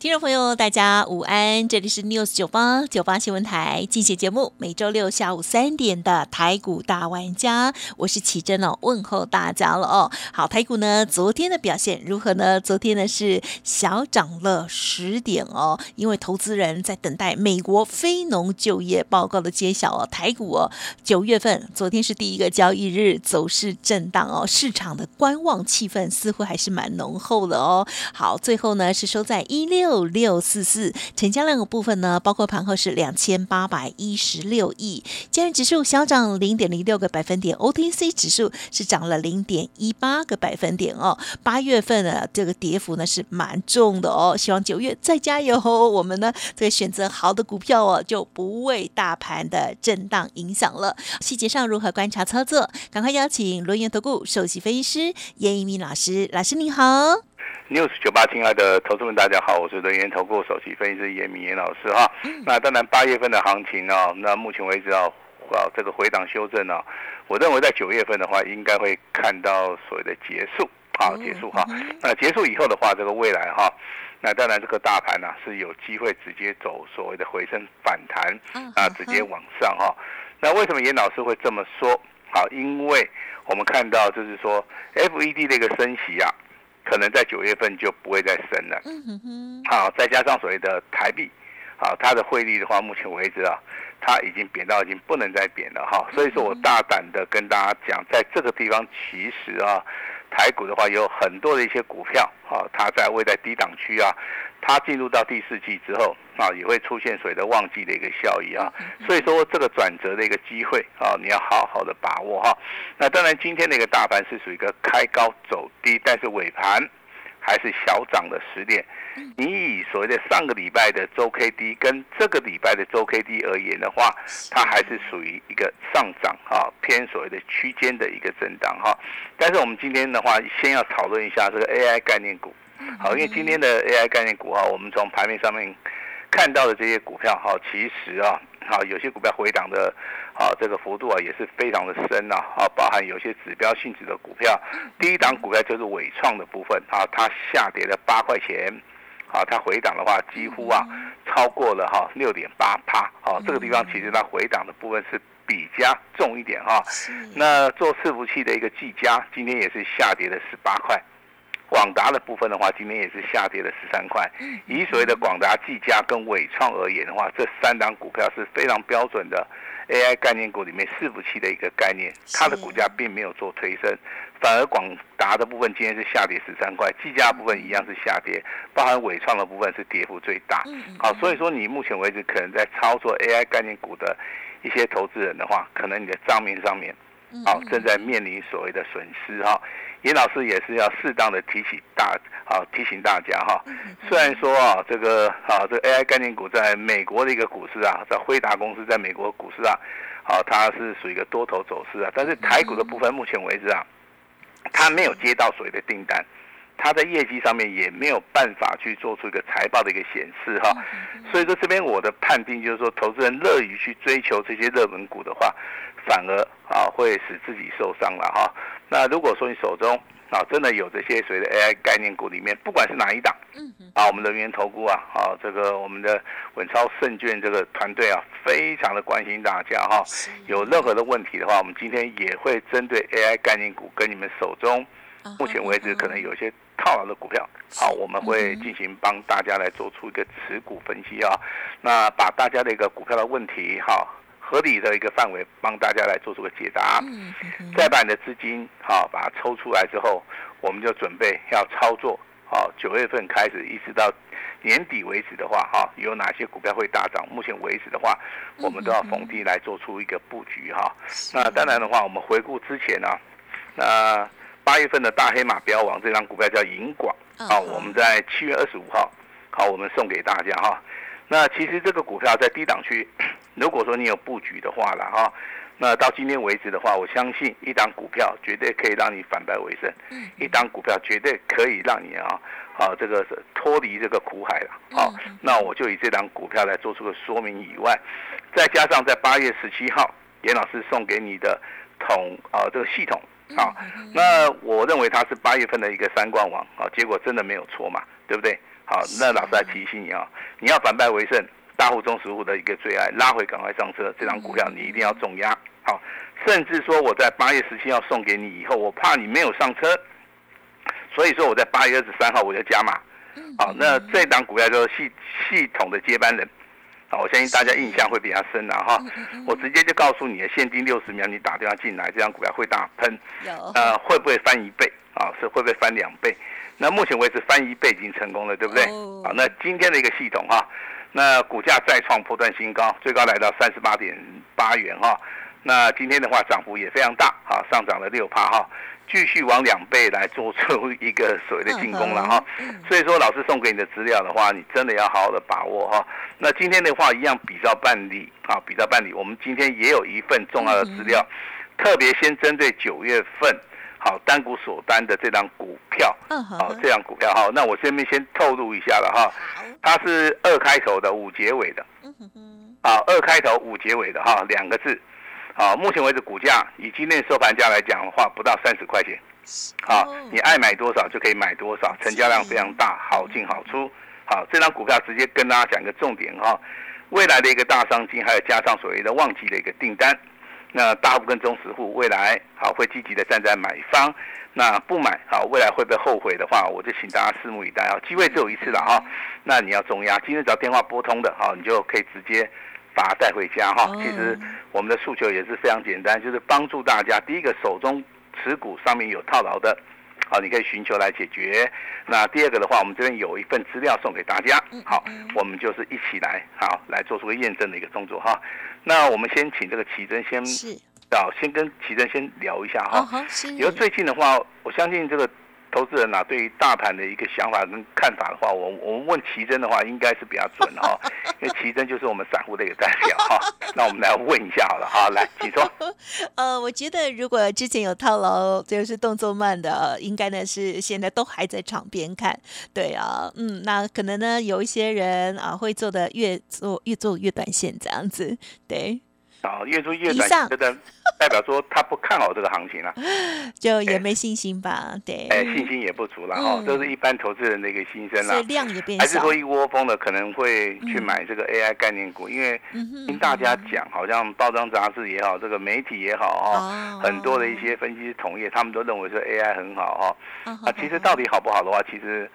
听众朋友，大家午安，这里是 News 九八九八新闻台进行节目，每周六下午三点的台股大玩家，我是奇珍哦，问候大家了哦。好，台股呢，昨天的表现如何呢？昨天呢是小涨了十点哦，因为投资人在等待美国非农就业报告的揭晓哦。台股哦，九月份昨天是第一个交易日，走势震荡哦，市场的观望气氛似乎还是蛮浓厚的哦。好，最后呢是收在一六。六六四四，成交量的部分呢，包括盘后是两千八百一十六亿，加元指数小涨零点零六个百分点，OTC 指数是涨了零点一八个百分点哦。八月份呢这个跌幅呢是蛮重的哦，希望九月再加油，我们呢这个选择好的股票哦，就不为大盘的震荡影响了。细节上如何观察操作？赶快邀请轮源投顾首席分析师叶一鸣老师，老师你好。News 九八，亲爱的投资们，大家好，我是人源投顾首席分析师严明严老师哈。那当然，八月份的行情呢，那目前为止啊，啊这个回档修正呢，我认为在九月份的话，应该会看到所谓的结束，好结束哈。那结束以后的话，这个未来哈，那当然这个大盘呢是有机会直接走所谓的回升反弹，啊直接往上哈。那为什么严老师会这么说？好，因为我们看到就是说，FED 的一个升息啊。可能在九月份就不会再升了。嗯哼哼。好，再加上所谓的台币，好，它的汇率的话，目前为止啊，它已经贬到已经不能再贬了哈。所以说我大胆的跟大家讲，在这个地方其实啊。台股的话，有很多的一些股票，啊，它在位在低档区啊，它进入到第四季之后，啊，也会出现水的旺季的一个效益啊，所以说这个转折的一个机会啊，你要好好的把握哈。那当然，今天的一个大盘是属于一个开高走低，但是尾盘。还是小涨的十点，你以所谓的上个礼拜的周 K D 跟这个礼拜的周 K D 而言的话，它还是属于一个上涨哈，偏所谓的区间的一个震荡哈。但是我们今天的话，先要讨论一下这个 A I 概念股，好，因为今天的 A I 概念股哈，我们从盘面上面看到的这些股票哈，其实啊。好，有些股票回档的，啊，这个幅度啊也是非常的深呐，啊，包含有些指标性质的股票，第一档股票就是伟创的部分，啊，它下跌了八块钱，啊，它回档的话几乎啊超过了哈六点八趴，啊，这个地方其实它回档的部分是比较重一点哈，那做伺服器的一个技嘉今天也是下跌了十八块。广达的部分的话，今天也是下跌了十三块。以所谓的广达、技嘉跟伟创而言的话，这三档股票是非常标准的 AI 概念股里面伺服器的一个概念，它的股价并没有做推升，反而广达的部分今天是下跌十三块，技嘉部分一样是下跌，包含伟创的部分是跌幅最大。好，所以说你目前为止可能在操作 AI 概念股的一些投资人的话，可能你的账面上面。好，正在面临所谓的损失哈。严老师也是要适当的提醒大，好提醒大家哈。虽然说啊，这个啊，这 AI 概念股在美国的一个股市啊，在辉达公司在美国股市啊，好，它是属于一个多头走势啊。但是台股的部分，目前为止啊，它没有接到所谓的订单，他在业绩上面也没有办法去做出一个财报的一个显示哈。所以说这边我的判定就是说，投资人乐于去追求这些热门股的话。反而啊会使自己受伤了哈。那如果说你手中啊真的有这些所谓的 AI 概念股里面，不管是哪一档，嗯啊我们人员投顾啊，啊这个我们的稳超胜券这个团队啊，非常的关心大家哈。有任何的问题的话，我们今天也会针对 AI 概念股跟你们手中目前为止可能有些套牢的股票，好，我们会进行帮大家来做出一个持股分析啊。那把大家的一个股票的问题哈。合理的一个范围，帮大家来做出个解答。嗯再把你的资金好把它抽出来之后，我们就准备要操作。好，九月份开始一直到年底为止的话，哈，有哪些股票会大涨？目前为止的话，我们都要逢低来做出一个布局哈。那当然的话，我们回顾之前呢，那八月份的大黑马标王这张股票叫银广，啊，我们在七月二十五号，好，我们送给大家哈。那其实这个股票在低档区。如果说你有布局的话了哈，那到今天为止的话，我相信一档股票绝对可以让你反败为胜，一档股票绝对可以让你啊，啊这个是脱离这个苦海了。好，那我就以这档股票来做出个说明以外，再加上在八月十七号，严老师送给你的统啊这个系统啊，那我认为它是八月份的一个三冠王啊，结果真的没有错嘛，对不对？好，那老师来提醒你啊，你要反败为胜。大户中实户的一个最爱，拉回赶快上车，这张股票你一定要重压。好，甚至说我在八月十七号送给你以后，我怕你没有上车，所以说我在八月二十三号我就加码。好，那这档股票就是系系统的接班人。啊，我相信大家印象会比较深了哈。我直接就告诉你，限定六十秒，你打电话进来，这张股票会大喷。有。呃，会不会翻一倍？啊，是会不会翻两倍？那目前为止翻一倍已经成功了，对不对？好，那今天的一个系统哈。那股价再创破断新高，最高来到三十八点八元哈。那今天的话涨幅也非常大哈，上涨了六趴哈，继续往两倍来做出一个所谓的进攻了哈。所以说老师送给你的资料的话，你真的要好好的把握哈。那今天的话一样比照办理啊，比照办理。我们今天也有一份重要的资料，特别先针对九月份。好，单股锁单的这张股票，好，这张股票哈，那我这边先透露一下了哈，它是二开头的五结尾的，啊，二开头五结尾的哈，两个字，啊，目前为止股价以今天收盘价来讲的话，不到三十块钱，好，你爱买多少就可以买多少，成交量非常大，好进好出，好，这张股票直接跟大家讲一个重点哈，未来的一个大商机，还有加上所谓的旺季的一个订单。那大部分中实户未来好会积极的站在买方，那不买好未来会不会后悔的话，我就请大家拭目以待啊！机会只有一次了哈，那你要重压，今天只要电话拨通的哈，你就可以直接把它带回家哈。其实我们的诉求也是非常简单，就是帮助大家，第一个手中持股上面有套牢的。好，你可以寻求来解决。那第二个的话，我们这边有一份资料送给大家。好，我们就是一起来，好来做出个验证的一个动作哈。那我们先请这个奇珍先，是，好，先跟奇珍先聊一下哈。好，因为最近的话，我相信这个。投资人啊，对于大盘的一个想法跟看法的话，我我们问奇珍的话，应该是比较准哈，因为奇珍就是我们散户的一个代表哈。那我们来问一下好了哈，来，请说。呃，我觉得如果之前有套牢，就是动作慢的，应该呢是现在都还在场边看。对啊，嗯，那可能呢有一些人啊会做的越做越做越短线这样子，对。啊，越做越短，觉得代表说他不看好这个行情了，就也没信心吧？对，哎，信心也不足了哈，这是一般投资人的一个心声啦。量也变还是说一窝蜂的可能会去买这个 AI 概念股？因为听大家讲，好像报章杂志也好，这个媒体也好哈，很多的一些分析师同业，他们都认为说 AI 很好哈。啊，其实到底好不好的话，其实。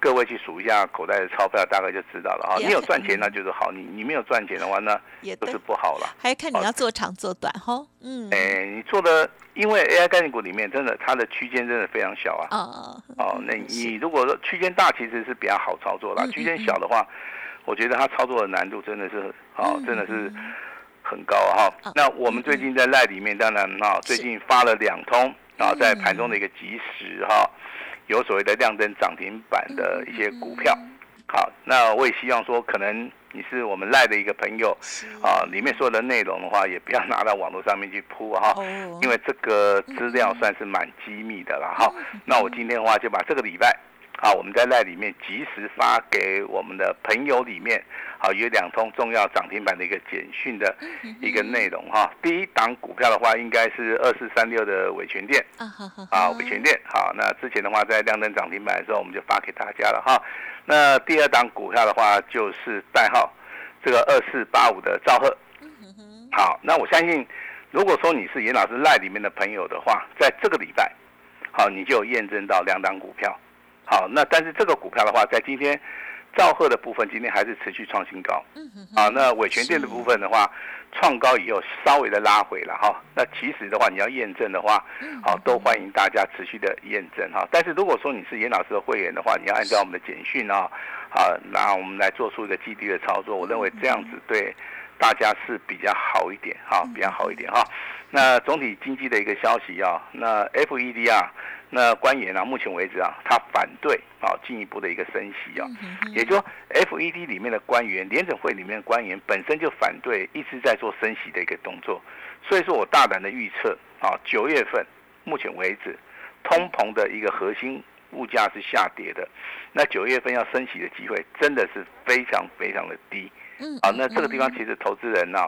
各位去数一下口袋的钞票，大概就知道了哈。你有赚钱那就是好，你你没有赚钱的话，那就是不好了。还要看你要做长做短哈。嗯。哎，你做的，因为 AI 概念股里面真的它的区间真的非常小啊。哦。哦，那你如果说区间大，其实是比较好操作啦。区间小的话，我觉得它操作的难度真的是哦，真的是很高哈。那我们最近在赖里面，当然啊，最近发了两通啊，在盘中的一个及时哈。有所谓的亮灯涨停板的一些股票，好，那我也希望说，可能你是我们赖的一个朋友，啊，里面所有的内容的话，也不要拿到网络上面去铺哈，因为这个资料算是蛮机密的了哈。那我今天的话，就把这个礼拜。好，我们在那里面及时发给我们的朋友里面，好有两通重要涨停板的一个简讯的一个内容哈。第一档股票的话，应该是二四三六的伟全店啊，伟全店。好，那之前的话在亮灯涨停板的时候，我们就发给大家了哈。那第二档股票的话，就是代号这个二四八五的兆赫。好，那我相信，如果说你是严老师赖里面的朋友的话，在这个礼拜，好，你就验证到两档股票。好，那但是这个股票的话，在今天兆赫的部分，今天还是持续创新高。嗯哼。啊，那伟全店的部分的话，创高以后稍微的拉回了哈。那其实的话，你要验证的话，好，都欢迎大家持续的验证哈。但是如果说你是严老师的会员的话，你要按照我们的简讯啊，好，那我们来做出一个基地的操作。我认为这样子对大家是比较好一点哈，比较好一点哈。那总体经济的一个消息啊，那 FED 啊，那官员啊，目前为止啊，他反对啊进一步的一个升息啊，也就说 FED 里面的官员，联准会里面的官员本身就反对，一直在做升息的一个动作。所以说我大胆的预测啊，九月份目前为止，通膨的一个核心物价是下跌的，那九月份要升息的机会真的是非常非常的低。嗯，啊，那这个地方其实投资人呢。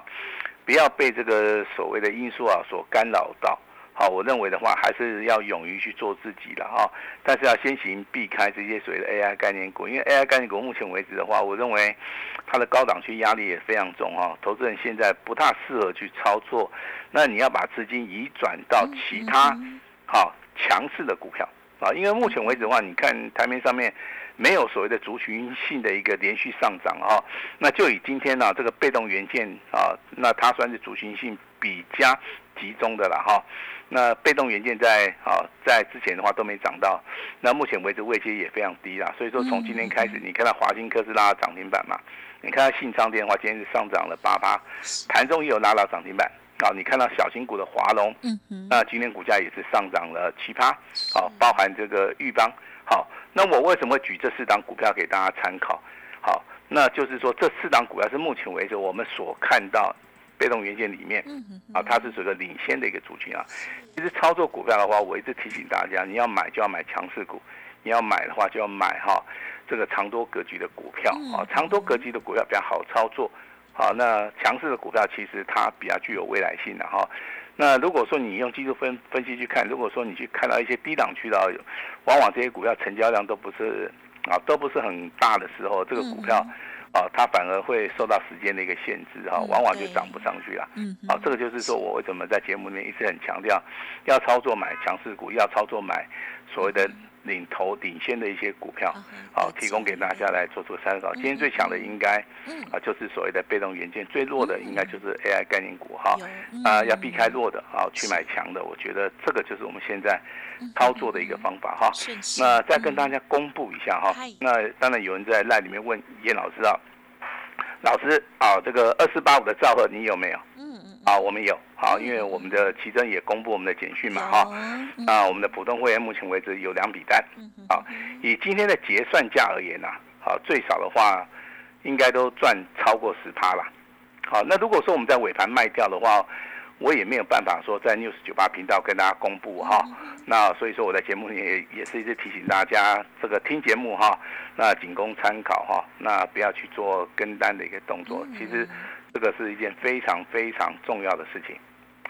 不要被这个所谓的因素啊所干扰到。好，我认为的话，还是要勇于去做自己了哈。但是要先行避开这些所谓的 AI 概念股，因为 AI 概念股目前为止的话，我认为它的高档区压力也非常重哈。投资人现在不大适合去操作，那你要把资金移转到其他好强势的股票啊。因为目前为止的话，你看台面上面。没有所谓的族群性的一个连续上涨哈，那就以今天呢这个被动元件啊，那它算是族群性比较集中的了哈。那被动元件在啊在之前的话都没涨到，那目前为止位阶也非常低啦。所以说从今天开始，你看到华金科是拉涨停板嘛？你看到信昌电话今天是上涨了八八，盘中也有拉到涨停板啊。你看到小型股的华龙，嗯嗯，那今天股价也是上涨了七八，好，包含这个裕邦。好，那我为什么会举这四档股票给大家参考？好，那就是说这四档股票是目前为止我们所看到被动元件里面，啊，它是属于领先的一个族群啊。其实操作股票的话，我一直提醒大家，你要买就要买强势股，你要买的话就要买哈这个长多格局的股票啊，长多格局的股票比较好操作。好，那强势的股票其实它比较具有未来性的哈。那如果说你用技术分分析去看，如果说你去看到一些低档区的，往往这些股票成交量都不是啊，都不是很大的时候，这个股票啊，它反而会受到时间的一个限制哈，往往就涨不上去了。嗯，啊，这个就是说我为什么在节目里面一直很强调，要操作买强势股，要操作买所谓的。领头领先的一些股票，好，提供给大家来做做参考。今天最强的应该，啊，就是所谓的被动元件；最弱的应该就是 AI 概念股，哈，啊，要避开弱的，啊，去买强的。我觉得这个就是我们现在操作的一个方法，哈。那再跟大家公布一下，哈。那当然有人在赖里面问叶老师啊，老师啊，这个二四八五的兆赫你有没有？啊，我们有。好，因为我们的奇珍也公布我们的简讯嘛，哈，啊，我们的普通会员目前为止有两笔单，啊，以今天的结算价而言呢，好，最少的话应该都赚超过十趴了，好，那如果说我们在尾盘卖掉的话，我也没有办法说在 news 九八频道跟大家公布哈，那所以说我在节目里也也是一直提醒大家，这个听节目哈，那仅供参考哈，那不要去做跟单的一个动作，其实。这个是一件非常非常重要的事情，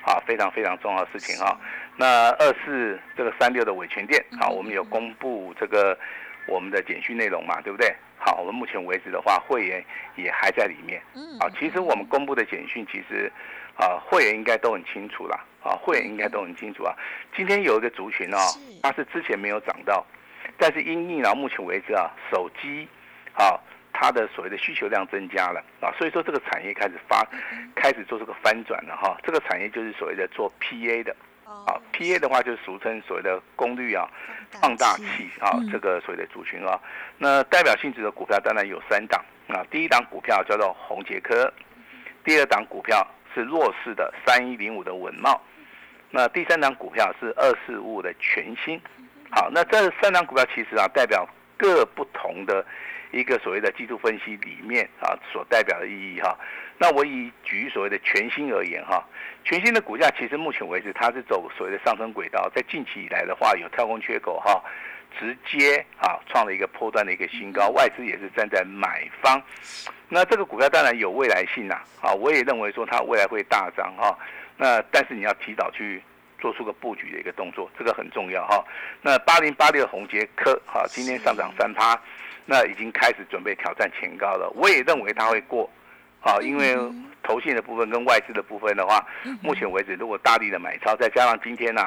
好，非常非常重要的事情哈。那二四这个三六的尾权店，好，我们有公布这个我们的简讯内容嘛，对不对？好，我们目前为止的话，会员也还在里面。嗯。啊，其实我们公布的简讯，其实啊，会员应该都很清楚啦。啊，会员应该都很清楚啊。今天有一个族群哦，它是之前没有涨到，但是因应到目前为止啊，手机啊。它的所谓的需求量增加了啊，所以说这个产业开始发，开始做这个翻转了哈。这个产业就是所谓的做 PA 的，啊，PA 的话就是俗称所谓的功率啊，放大器啊，这个所谓的族群啊。那代表性质的股票当然有三档啊，第一档股票叫做宏杰科，第二档股票是弱势的三一零五的稳茂，那第三档股票是二四五五的全新。好，那这三档股票其实啊，代表各不同的。一个所谓的技术分析里面啊，所代表的意义哈，那我以举所谓的全新而言哈，全新的股价其实目前为止它是走所谓的上升轨道，在近期以来的话有跳空缺口哈，直接啊创了一个波段的一个新高，外资也是站在买方，那这个股票当然有未来性呐，啊，我也认为说它未来会大涨哈，那但是你要提早去做出个布局的一个动作，这个很重要哈，那八零八六红杰科哈，今天上涨三趴。那已经开始准备挑战前高了，我也认为它会过，啊，因为投信的部分跟外资的部分的话，目前为止如果大力的买超，再加上今天呢，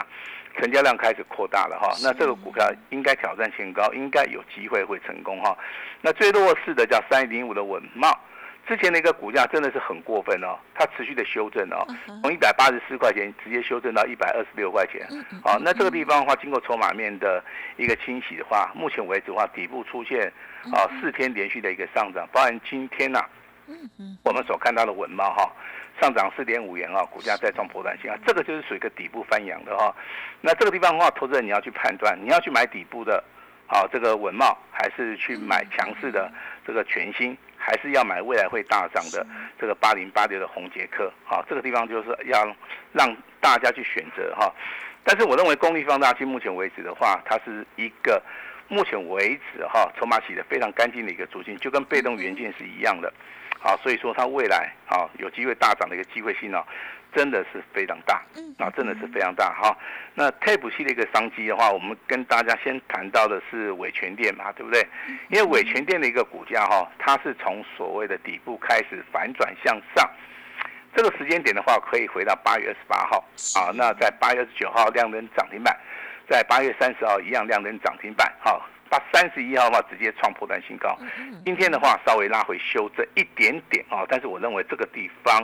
成交量开始扩大了哈，那这个股票应该挑战前高，应该有机会会成功哈。那最弱势的叫三零五的稳茂。之前的一个股价真的是很过分哦，它持续的修正哦，从一百八十四块钱直接修正到一百二十六块钱。好，那这个地方的话，经过筹码面的一个清洗的话，目前为止的话，底部出现啊四天连续的一个上涨，包含今天呐我们所看到的文茂哈，上涨四点五元啊，股价再创破断性啊，这个就是属于一个底部翻扬的哈。那这个地方的话，投资人你要去判断，你要去买底部的，好这个文茂，还是去买强势的这个全新，还是要买未来会大涨的这个八零八六的红杰克？好，这个地方就是要让大家去选择哈。但是我认为功率放大器目前为止的话，它是一个目前为止哈筹码洗的非常干净的一个主线，就跟被动元件是一样的。好，所以说它未来啊有机会大涨的一个机会性呢，真的是非常大，嗯啊，真的是非常大哈。那 Tape 系的一个商机的话，我们跟大家先谈到的是伟全店嘛，对不对？因为伟全店的一个股价哈，它是从所谓的底部开始反转向上，这个时间点的话，可以回到八月二十八号啊，那在八月二十九号亮灯涨停板，在八月三十号一样亮灯涨停板，好。它三十一号的话直接创破断新高，今天的话稍微拉回修正一点点啊，但是我认为这个地方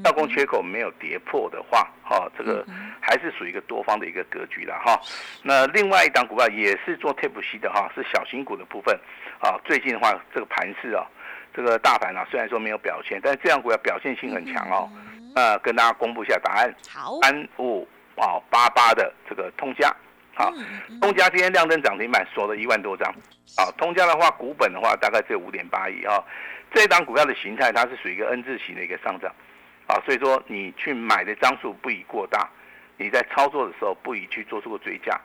道工缺口没有跌破的话，哈，这个还是属于一个多方的一个格局了哈。那另外一档股票也是做 C 的哈，是小型股的部分啊。最近的话，这个盘势啊，这个大盘啊，虽然说没有表现，但是这样股票表现性很强哦。呃，跟大家公布一下答案，好，三五啊八八的这个通家。好，通家今天亮灯涨停板，锁了一万多张。好，通家的话，股本的话大概只有五点八亿啊。这一档股票的形态，它是属于一个 N 字形的一个上涨。啊，所以说你去买的张数不宜过大，你在操作的时候不宜去做出个追加，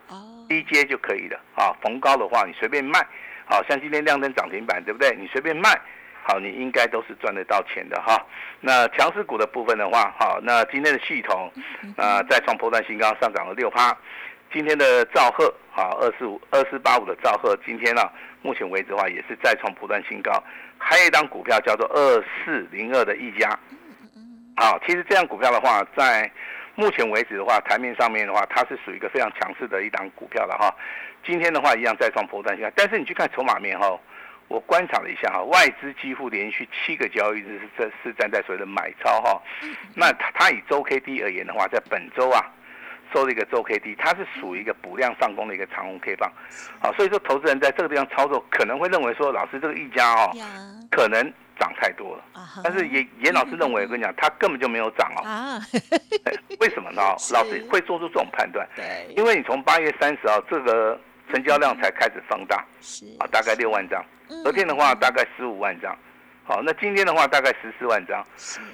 低阶就可以了。啊，逢高的话你随便卖。好像今天亮灯涨停板，对不对？你随便卖，好，你应该都是赚得到钱的哈。那强势股的部分的话，好，那今天的系统啊再创破断新高，上涨了六趴。今天的兆赫啊，二四五二四八五的兆赫，今天呢，目前为止的话也是再创不断新高。还有一张股票叫做二四零二的一家，好，其实这样股票的话，在目前为止的话，台面上面的话，它是属于一个非常强势的一档股票了哈。今天的话一样再创破断新高，但是你去看筹码面哈，我观察了一下哈，外资几乎连续七个交易日是是站在所谓的买超哈。那它它以周 K D 而言的话，在本周啊。收了一个周 K D，它是属于一个补量上攻的一个长红 K 棒，好，所以说投资人在这个地方操作可能会认为说，老师这个一家哦，可能涨太多了，但是严严老师认为，我跟你讲，它根本就没有涨哦，啊，为什么呢？老师会做出这种判断，对，因为你从八月三十号这个成交量才开始放大，是。啊，大概六万张，昨天的话大概十五万张。好，那今天的话大概十四万张，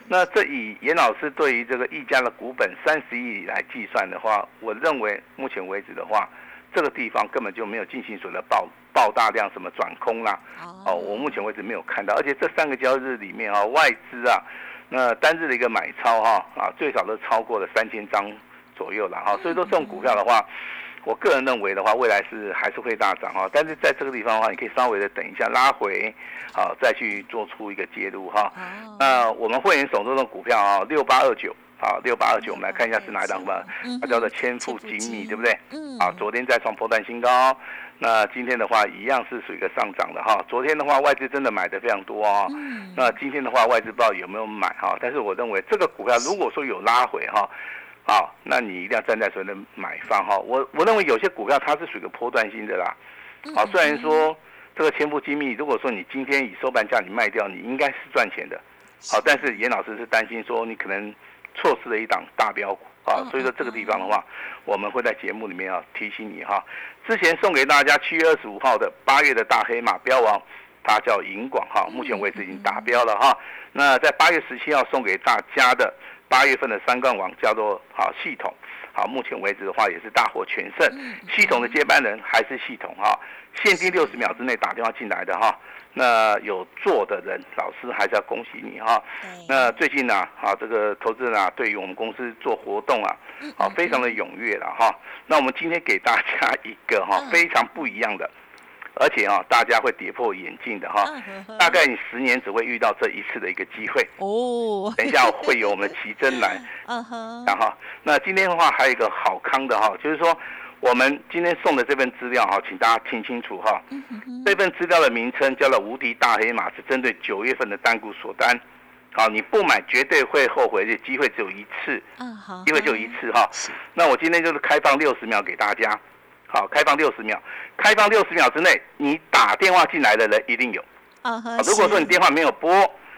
那这以严老师对于这个一家的股本三十亿来计算的话，我认为目前为止的话，这个地方根本就没有进行所谓的爆爆大量什么转空啦。哦，我目前为止没有看到，而且这三个交易日里面啊，外资啊，那单日的一个买超哈啊，最少都超过了三千张左右了哈，所以说这种股票的话。我个人认为的话，未来是还是会大涨哈，但是在这个地方的话，你可以稍微的等一下拉回，好再去做出一个介入哈。那我们会员手中的股票啊，六八二九，好六八二九，我们来看一下是哪一档吧？它叫做千富精密，对不对？嗯。啊，昨天再创破断新高，那今天的话一样是属于一个上涨的哈。昨天的话外资真的买的非常多啊，那今天的话外资不知道有没有买哈，但是我认为这个股票如果说有拉回哈。好，那你一定要站在所谓的买方哈。我我认为有些股票它是属于个波段性的啦。好，虽然说这个千富精密，如果说你今天以收盘价你卖掉，你应该是赚钱的。好，但是严老师是担心说你可能错失了一档大标股啊。所以说这个地方的话，我们会在节目里面啊提醒你哈。之前送给大家七月二十五号的八月的大黑马标王，它叫银广哈，目前为止已经达标了哈。那在八月十七号送给大家的。八月份的三冠王叫做好系统，好，目前为止的话也是大获全胜。系统的接班人还是系统哈，限定六十秒之内打电话进来的哈，那有做的人，老师还是要恭喜你哈。那最近呢，啊，这个投资人啊，对于我们公司做活动啊，啊，非常的踊跃了哈。那我们今天给大家一个哈非常不一样的。而且啊，大家会跌破眼镜的哈，大概你十年只会遇到这一次的一个机会。哦。等一下会有我们的奇珍来，嗯哼，然后那今天的话还有一个好康的哈，就是说我们今天送的这份资料哈，请大家听清楚哈，这份资料的名称叫做“无敌大黑马”，是针对九月份的单股锁单，好，你不买绝对会后悔的机会只有一次，嗯好，机会就一次哈。那我今天就是开放六十秒给大家。好，开放六十秒，开放六十秒之内，你打电话进来的人一定有。啊如果说你电话没有拨，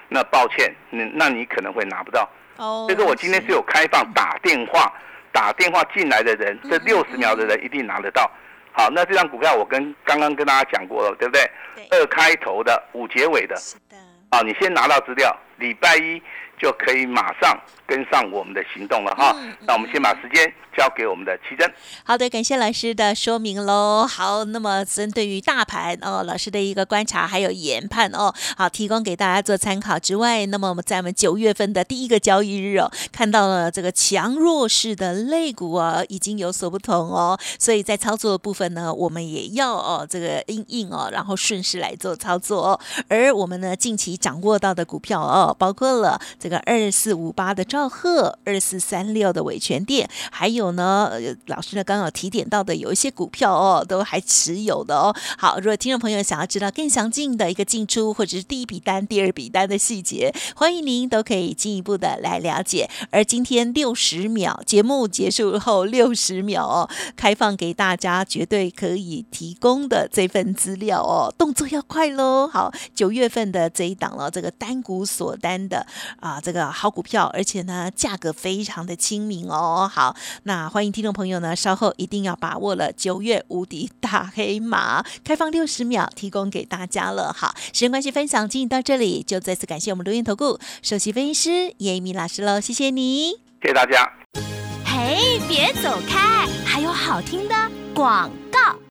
那抱歉，那那你可能会拿不到。哦，所以说我今天是有开放打电话，打电话进来的人，这六十秒的人一定拿得到。好，那这张股票我跟刚刚跟大家讲过了，对不对？对二开头的，五结尾的。是的，啊，你先拿到资料，礼拜一就可以马上跟上我们的行动了哈。嗯那我们先把时间交给我们的奇珍。好的，感谢老师的说明喽。好，那么针对于大盘哦，老师的一个观察还有研判哦，好，提供给大家做参考之外，那么我们在我们九月份的第一个交易日哦，看到了这个强弱势的类股啊，已经有所不同哦，所以在操作的部分呢，我们也要哦这个应应哦，然后顺势来做操作哦。而我们呢近期掌握到的股票哦，包括了这这个二四五八的兆赫，二四三六的伟全店，还有呢，呃老师呢刚刚有提点到的有一些股票哦，都还持有的哦。好，如果听众朋友想要知道更详尽的一个进出或者是第一笔单、第二笔单的细节，欢迎您都可以进一步的来了解。而今天六十秒节目结束后六十秒哦，开放给大家绝对可以提供的这份资料哦，动作要快喽。好，九月份的这一档了，这个单股锁单的啊，这个好股票，而且呢价格非常的亲民哦。好，那欢迎听众朋友呢稍后一定要把握了九月无敌大黑马，开放六十秒提供给大家了。好，时间关系分享进行到这里，就再次感谢我们留言投顾首席分析师叶一鸣老师喽，谢谢你。谢谢大家。嘿，别走开，还有好听的广告。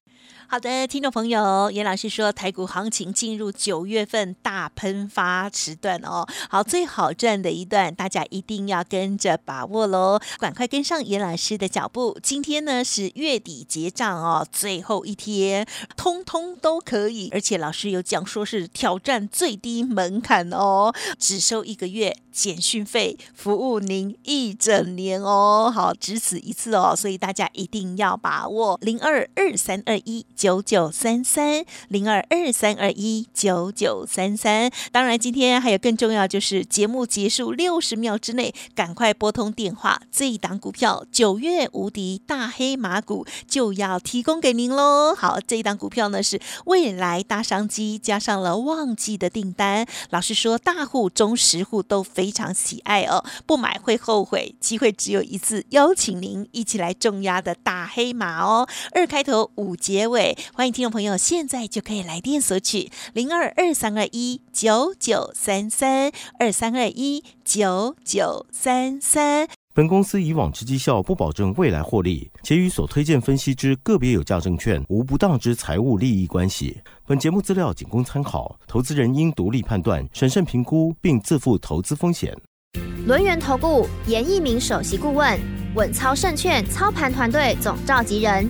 好的，听众朋友，严老师说台股行情进入九月份大喷发时段哦，好，最好赚的一段，大家一定要跟着把握喽，赶快跟上严老师的脚步。今天呢是月底结账哦，最后一天，通通都可以，而且老师有讲说是挑战最低门槛哦，只收一个月简讯费，服务您一整年哦，好，只此一次哦，所以大家一定要把握零二二三二一。九九三三零二二三二一九九三三。当然，今天还有更重要，就是节目结束六十秒之内，赶快拨通电话，这一档股票九月无敌大黑马股就要提供给您喽。好，这一档股票呢是未来大商机，加上了旺季的订单。老实说，大户、中实户都非常喜爱哦，不买会后悔，机会只有一次，邀请您一起来重压的大黑马哦，二开头五结尾。欢迎听众朋友，现在就可以来电索取零二二三二一九九三三二三二一九九三三。本公司以往之绩效不保证未来获利，且与所推荐分析之个别有价证券无不当之财务利益关系。本节目资料仅供参考，投资人应独立判断、审慎评估，并自负投资风险。轮源投顾严一鸣首席顾问，稳操胜券操盘团队总召集人，